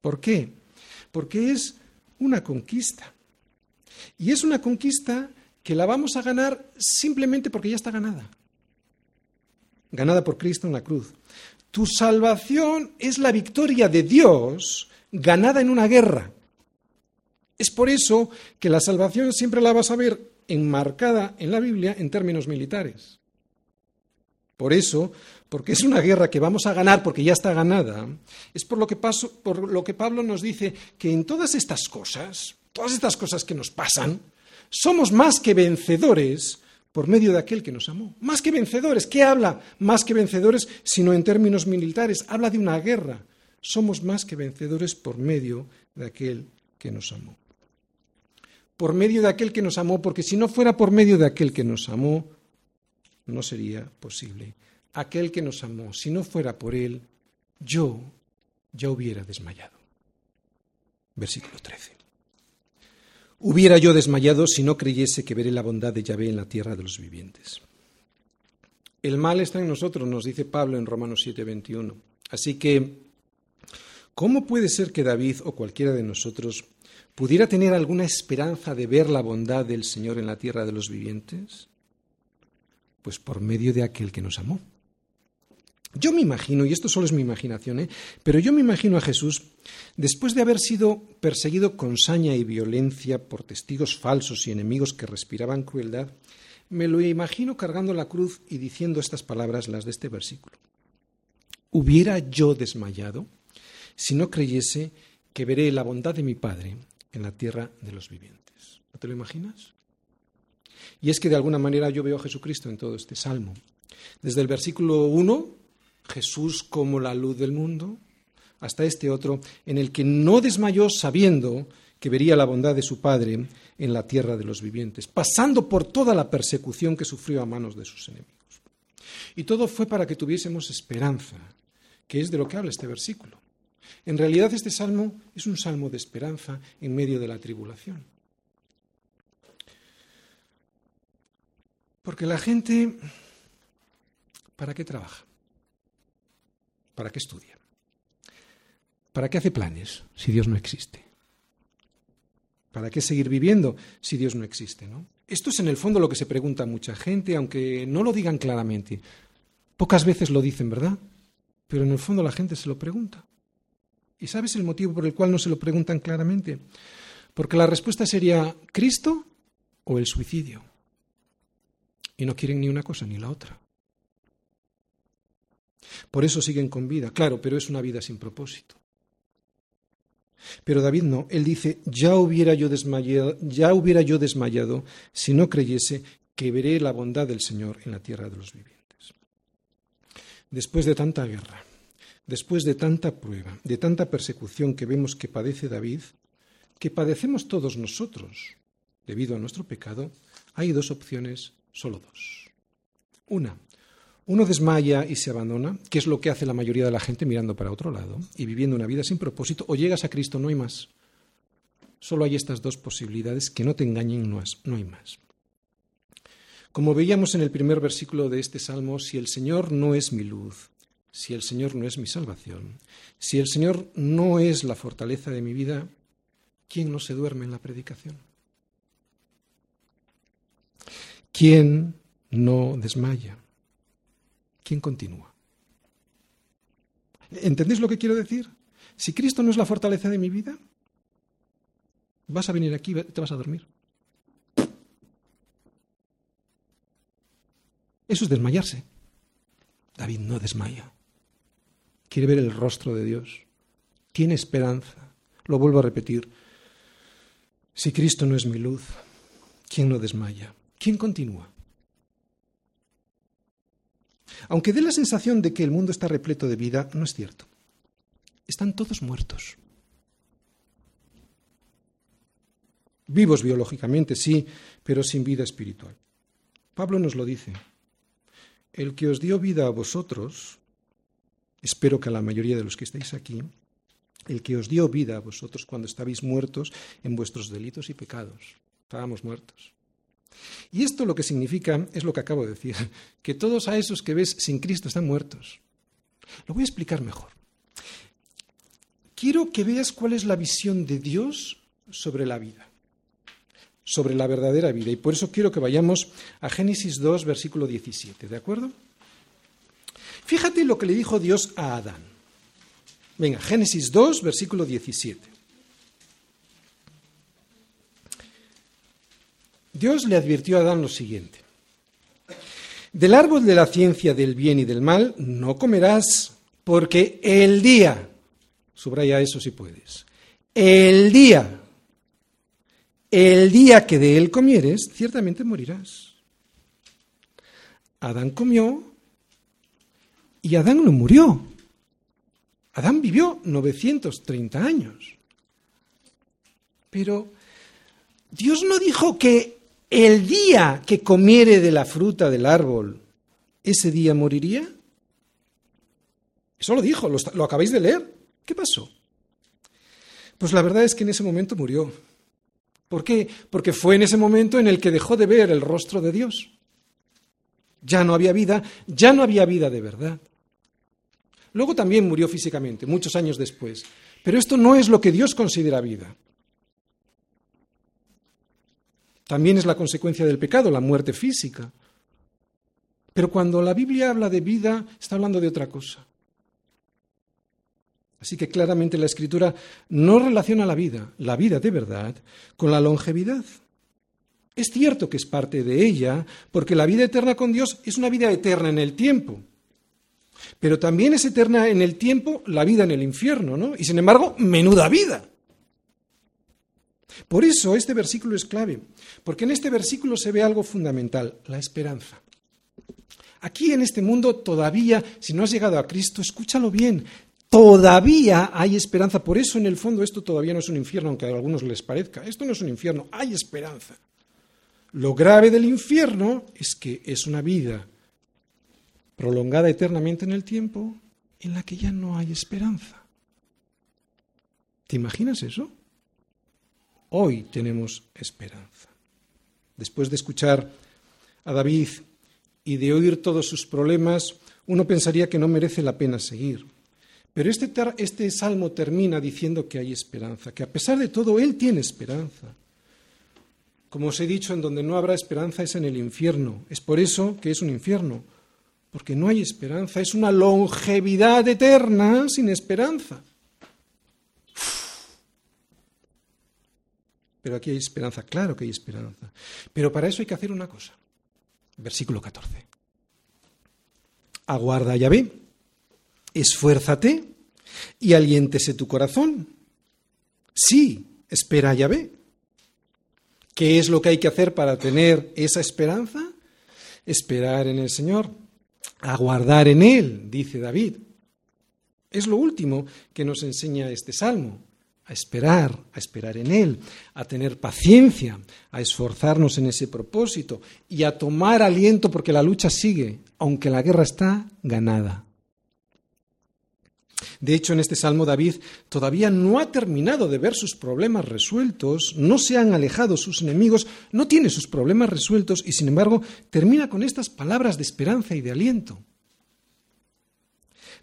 ¿Por qué? Porque es una conquista. Y es una conquista que la vamos a ganar simplemente porque ya está ganada. Ganada por Cristo en la cruz. Tu salvación es la victoria de Dios ganada en una guerra. Es por eso que la salvación siempre la vas a ver enmarcada en la Biblia en términos militares. Por eso, porque es una guerra que vamos a ganar porque ya está ganada, es por lo que, por lo que Pablo nos dice que en todas estas cosas, todas estas cosas que nos pasan, somos más que vencedores por medio de aquel que nos amó. Más que vencedores. ¿Qué habla? Más que vencedores, sino en términos militares. Habla de una guerra. Somos más que vencedores por medio de aquel que nos amó. Por medio de aquel que nos amó, porque si no fuera por medio de aquel que nos amó, no sería posible. Aquel que nos amó, si no fuera por él, yo ya hubiera desmayado. Versículo 13. Hubiera yo desmayado si no creyese que veré la bondad de Yahvé en la tierra de los vivientes. El mal está en nosotros, nos dice Pablo en Romanos 7:21. Así que, ¿cómo puede ser que David o cualquiera de nosotros pudiera tener alguna esperanza de ver la bondad del Señor en la tierra de los vivientes? Pues por medio de aquel que nos amó. Yo me imagino, y esto solo es mi imaginación, ¿eh? pero yo me imagino a Jesús, después de haber sido perseguido con saña y violencia por testigos falsos y enemigos que respiraban crueldad, me lo imagino cargando la cruz y diciendo estas palabras, las de este versículo. ¿Hubiera yo desmayado si no creyese que veré la bondad de mi Padre en la tierra de los vivientes? ¿No te lo imaginas? Y es que de alguna manera yo veo a Jesucristo en todo este salmo. Desde el versículo 1 Jesús como la luz del mundo, hasta este otro, en el que no desmayó sabiendo que vería la bondad de su Padre en la tierra de los vivientes, pasando por toda la persecución que sufrió a manos de sus enemigos. Y todo fue para que tuviésemos esperanza, que es de lo que habla este versículo. En realidad este salmo es un salmo de esperanza en medio de la tribulación. Porque la gente ¿para qué trabaja? ¿Para qué estudia? ¿Para qué hace planes si Dios no existe? ¿Para qué seguir viviendo si Dios no existe? Esto es en el fondo lo que se pregunta mucha gente, aunque no lo digan claramente. Pocas veces lo dicen, ¿verdad? Pero en el fondo la gente se lo pregunta. ¿Y sabes el motivo por el cual no se lo preguntan claramente? Porque la respuesta sería Cristo o el suicidio. Y no quieren ni una cosa ni la otra. Por eso siguen con vida, claro, pero es una vida sin propósito. Pero David no, él dice, ya hubiera yo desmayado, ya hubiera yo desmayado si no creyese que veré la bondad del Señor en la tierra de los vivientes. Después de tanta guerra, después de tanta prueba, de tanta persecución que vemos que padece David, que padecemos todos nosotros debido a nuestro pecado, hay dos opciones, solo dos. Una, uno desmaya y se abandona, que es lo que hace la mayoría de la gente mirando para otro lado y viviendo una vida sin propósito, o llegas a Cristo, no hay más. Solo hay estas dos posibilidades, que no te engañen, no hay más. Como veíamos en el primer versículo de este salmo, si el Señor no es mi luz, si el Señor no es mi salvación, si el Señor no es la fortaleza de mi vida, ¿quién no se duerme en la predicación? ¿Quién no desmaya? ¿Quién continúa? ¿Entendéis lo que quiero decir? Si Cristo no es la fortaleza de mi vida, vas a venir aquí y te vas a dormir. Eso es desmayarse. David no desmaya. Quiere ver el rostro de Dios. Tiene esperanza. Lo vuelvo a repetir. Si Cristo no es mi luz, ¿quién no desmaya? ¿Quién continúa? Aunque dé la sensación de que el mundo está repleto de vida, no es cierto. Están todos muertos. Vivos biológicamente, sí, pero sin vida espiritual. Pablo nos lo dice. El que os dio vida a vosotros, espero que a la mayoría de los que estáis aquí, el que os dio vida a vosotros cuando estabais muertos en vuestros delitos y pecados. Estábamos muertos. Y esto lo que significa es lo que acabo de decir, que todos a esos que ves sin Cristo están muertos. Lo voy a explicar mejor. Quiero que veas cuál es la visión de Dios sobre la vida, sobre la verdadera vida. Y por eso quiero que vayamos a Génesis 2, versículo 17, ¿de acuerdo? Fíjate lo que le dijo Dios a Adán. Venga, Génesis 2, versículo 17. Dios le advirtió a Adán lo siguiente. Del árbol de la ciencia del bien y del mal no comerás, porque el día, subraya eso si puedes, el día, el día que de él comieres, ciertamente morirás. Adán comió y Adán no murió. Adán vivió 930 años. Pero Dios no dijo que el día que comiere de la fruta del árbol, ese día moriría? Eso lo dijo, lo, acabáis de leer. ¿Qué pasó? Pues la verdad es que en ese momento murió. ¿Por qué? Porque fue en ese momento en el que dejó de ver el rostro de Dios. Ya no había vida, ya no había vida de verdad. Luego también murió físicamente, muchos años después. Pero esto no es lo que Dios considera vida. También es la consecuencia del pecado, la muerte física. Pero cuando la Biblia habla de vida, está hablando de otra cosa. Así que claramente la Escritura no relaciona la vida, la vida de verdad, con la longevidad. Es cierto que es parte de ella, porque la vida eterna con Dios es una vida eterna en el tiempo. Pero también es eterna en el tiempo la vida en el infierno, ¿no? Y sin embargo, menuda vida. Por eso este versículo es clave, porque en este versículo se ve algo fundamental, la esperanza. Aquí en este mundo todavía, si no has llegado a Cristo, escúchalo bien, todavía hay esperanza. Por eso en el fondo esto todavía no es un infierno, aunque a algunos les parezca. Esto no es un infierno, hay esperanza. Lo grave del infierno es que es una vida prolongada eternamente en el tiempo en la que ya no hay esperanza. ¿Te imaginas eso? Hoy tenemos esperanza. Después de escuchar a David y de oír todos sus problemas, uno pensaría que no merece la pena seguir. Pero este, este, salmo termina diciendo que hay esperanza, que a pesar de todo Él tiene esperanza. Como os he dicho, en donde no habrá esperanza es en el infierno. Es por eso que es un infierno, porque no hay esperanza, es una longevidad eterna sin esperanza. Pero aquí hay esperanza, claro que hay esperanza. Pero para eso hay que hacer una cosa. Versículo 14. Aguarda Yahvé, esfuérzate y aliéntese tu corazón. Sí, espera Yahvé. ¿Qué es lo que hay que hacer para tener esa esperanza? Esperar en el Señor, aguardar en Él, dice David. Es lo último que nos enseña este salmo a esperar, a esperar en Él, a tener paciencia, a esforzarnos en ese propósito y a tomar aliento porque la lucha sigue, aunque la guerra está ganada. De hecho, en este Salmo David todavía no ha terminado de ver sus problemas resueltos, no se han alejado sus enemigos, no tiene sus problemas resueltos y, sin embargo, termina con estas palabras de esperanza y de aliento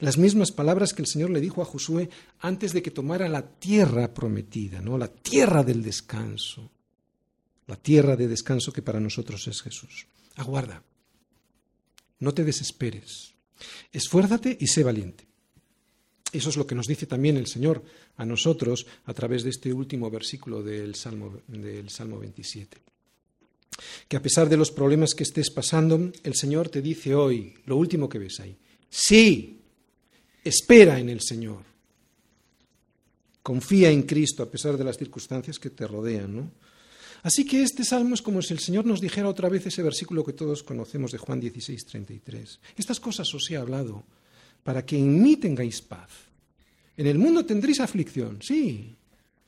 las mismas palabras que el Señor le dijo a Josué antes de que tomara la tierra prometida, ¿no? La tierra del descanso. La tierra de descanso que para nosotros es Jesús. Aguarda. No te desesperes. Esfuérzate y sé valiente. Eso es lo que nos dice también el Señor a nosotros a través de este último versículo del Salmo, del Salmo 27. Que a pesar de los problemas que estés pasando, el Señor te dice hoy, lo último que ves ahí, sí, Espera en el Señor. Confía en Cristo a pesar de las circunstancias que te rodean. Así que este salmo es como si el Señor nos dijera otra vez ese versículo que todos conocemos de Juan 16, 33. Estas cosas os he hablado para que en mí tengáis paz. En el mundo tendréis aflicción, sí,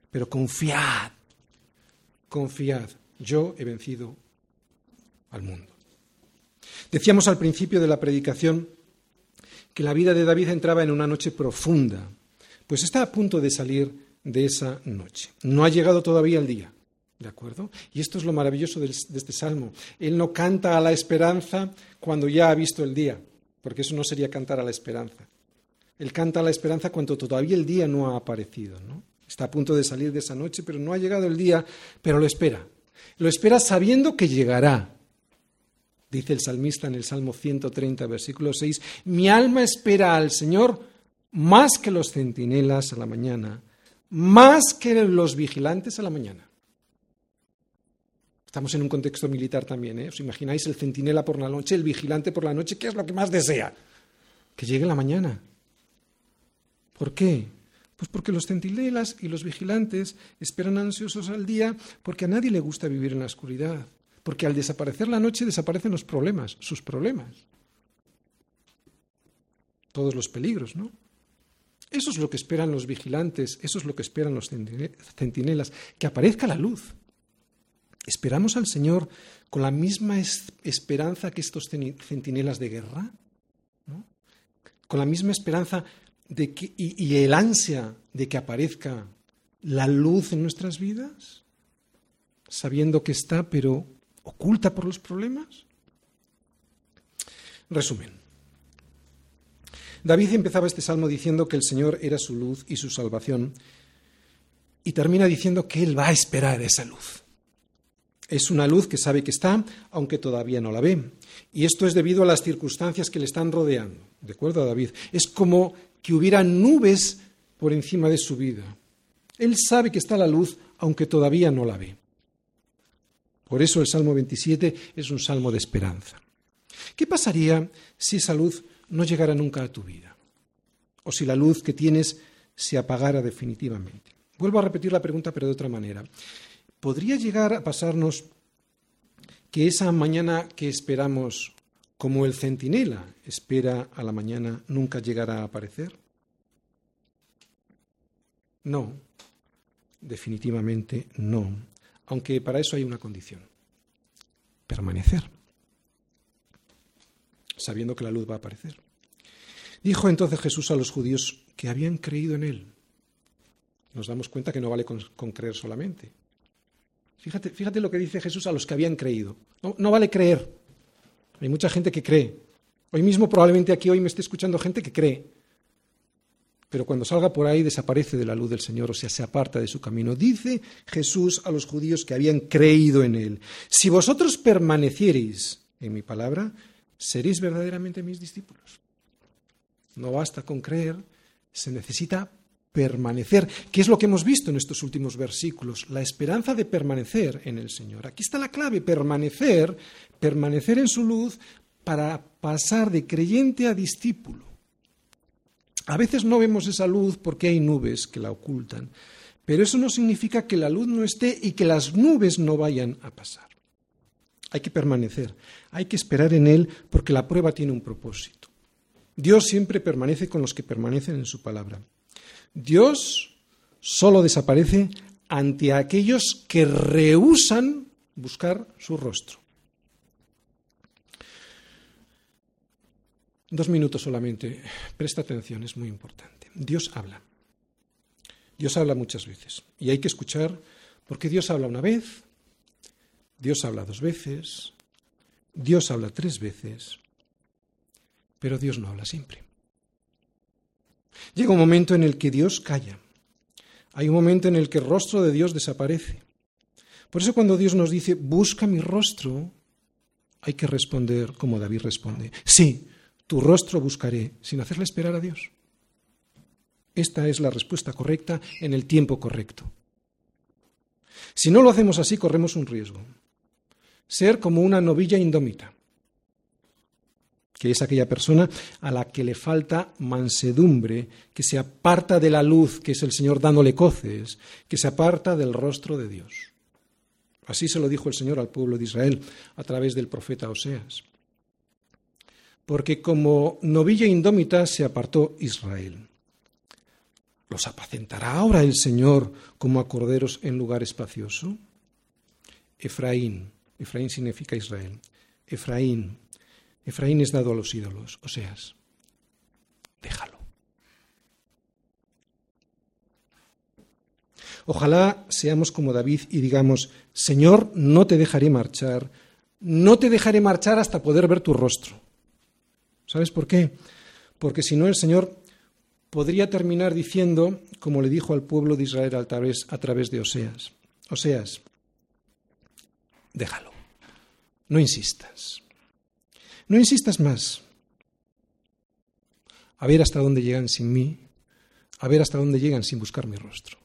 pero confiad, confiad, yo he vencido al mundo. Decíamos al principio de la predicación que la vida de David entraba en una noche profunda, pues está a punto de salir de esa noche. No ha llegado todavía el día, ¿de acuerdo? Y esto es lo maravilloso de este salmo. Él no canta a la esperanza cuando ya ha visto el día, porque eso no sería cantar a la esperanza. Él canta a la esperanza cuando todavía el día no ha aparecido. Está a punto de salir de esa noche, pero no ha llegado el día, pero lo espera. Lo espera sabiendo que llegará, Dice el salmista en el Salmo 130, versículo 6, mi alma espera al Señor más que los centinelas a la mañana, más que los vigilantes a la mañana. Estamos en un contexto militar también, ¿eh? ¿Os imagináis el centinela por la noche, el vigilante por la noche? ¿Qué es lo que más desea? Que llegue la mañana. ¿Por qué? Pues porque los centinelas y los vigilantes esperan ansiosos al día porque a nadie le gusta vivir en la oscuridad. Porque al desaparecer la noche desaparecen los problemas, sus problemas. Todos los peligros, ¿no? Eso es lo que esperan los vigilantes, eso es lo que esperan los centinelas, que aparezca la luz. ¿Esperamos al Señor con la misma esperanza que estos centinelas de guerra? ¿No? Con la misma esperanza de que, y el ansia de que aparezca la luz en nuestras vidas, sabiendo que está, pero oculta por los problemas? Resumen. David empezaba este salmo diciendo que el Señor era su luz y su salvación y termina diciendo que Él va a esperar esa luz. Es una luz que sabe que está, aunque todavía no la ve. Y esto es debido a las circunstancias que le están rodeando. ¿De acuerdo a David? Es como que hubiera nubes por encima de su vida. Él sabe que está la luz, aunque todavía no la ve. Por eso el Salmo 27 es un salmo de esperanza. ¿Qué pasaría si esa luz no llegara nunca a tu vida? O si la luz que tienes se apagara definitivamente. Vuelvo a repetir la pregunta, pero de otra manera. ¿Podría llegar a pasarnos que esa mañana que esperamos, como el centinela espera a la mañana, nunca llegará a aparecer? No, definitivamente no aunque para eso hay una condición, permanecer, sabiendo que la luz va a aparecer. Dijo entonces Jesús a los judíos que habían creído en Él. Nos damos cuenta que no vale con, creer solamente. Fíjate, fíjate, lo que dice Jesús a los que habían creído. No, no vale creer. Hay mucha gente que cree. Hoy mismo probablemente aquí hoy me esté escuchando gente que cree, pero cuando salga por ahí desaparece de la luz del Señor, o sea, se aparta de su camino. Dice Jesús a los judíos que habían creído en Él, si vosotros permaneciereis en mi palabra, seréis verdaderamente mis discípulos. No basta con creer, se necesita permanecer, que es lo que hemos visto en estos últimos versículos, la esperanza de permanecer en el Señor. Aquí está la clave, permanecer, permanecer en su luz para pasar de creyente a discípulo. A veces no vemos esa luz porque hay nubes que la ocultan, pero eso no significa que la luz no esté y que las nubes no vayan a pasar. Hay que permanecer, hay que esperar en Él porque la prueba tiene un propósito. Dios siempre permanece con los que permanecen en su palabra. Dios solo desaparece ante aquellos que rehusan buscar su rostro. Dos minutos solamente. Presta atención, es muy importante. Dios habla. Dios habla muchas veces. Y hay que escuchar porque Dios habla una vez, Dios habla dos veces, Dios habla tres veces, pero Dios no habla siempre. Llega un momento en el que Dios calla. Hay un momento en el que el rostro de Dios desaparece. Por eso cuando Dios nos dice, busca mi rostro, hay que responder como David responde. Sí, tu rostro buscaré, sin hacerle esperar a Dios. Esta es la respuesta correcta en el tiempo correcto. Si no lo hacemos así, corremos un riesgo. Ser como una novilla indómita que es aquella persona a la que le falta mansedumbre, que se aparta de la luz, que es el Señor dándole coces, que se aparta del rostro de Dios. Así se lo dijo el Señor al pueblo de Israel a través del profeta Oseas. Porque como novilla indómita se apartó Israel. ¿Los apacentará ahora el Señor como a corderos en lugar espacioso? Efraín, Efraín significa Israel. Efraín, Efraín es dado a los ídolos, o sea, déjalo. Ojalá seamos como David y digamos, Señor, no te dejaré marchar, no te dejaré marchar hasta poder ver tu rostro. ¿Sabes por qué? Porque si no el Señor podría terminar diciendo, como le dijo al pueblo de Israel a través, a través de Oseas, Oseas, déjalo, no insistas. No insistas más. A ver hasta dónde llegan sin mí, a ver hasta dónde llegan sin buscar mi rostro.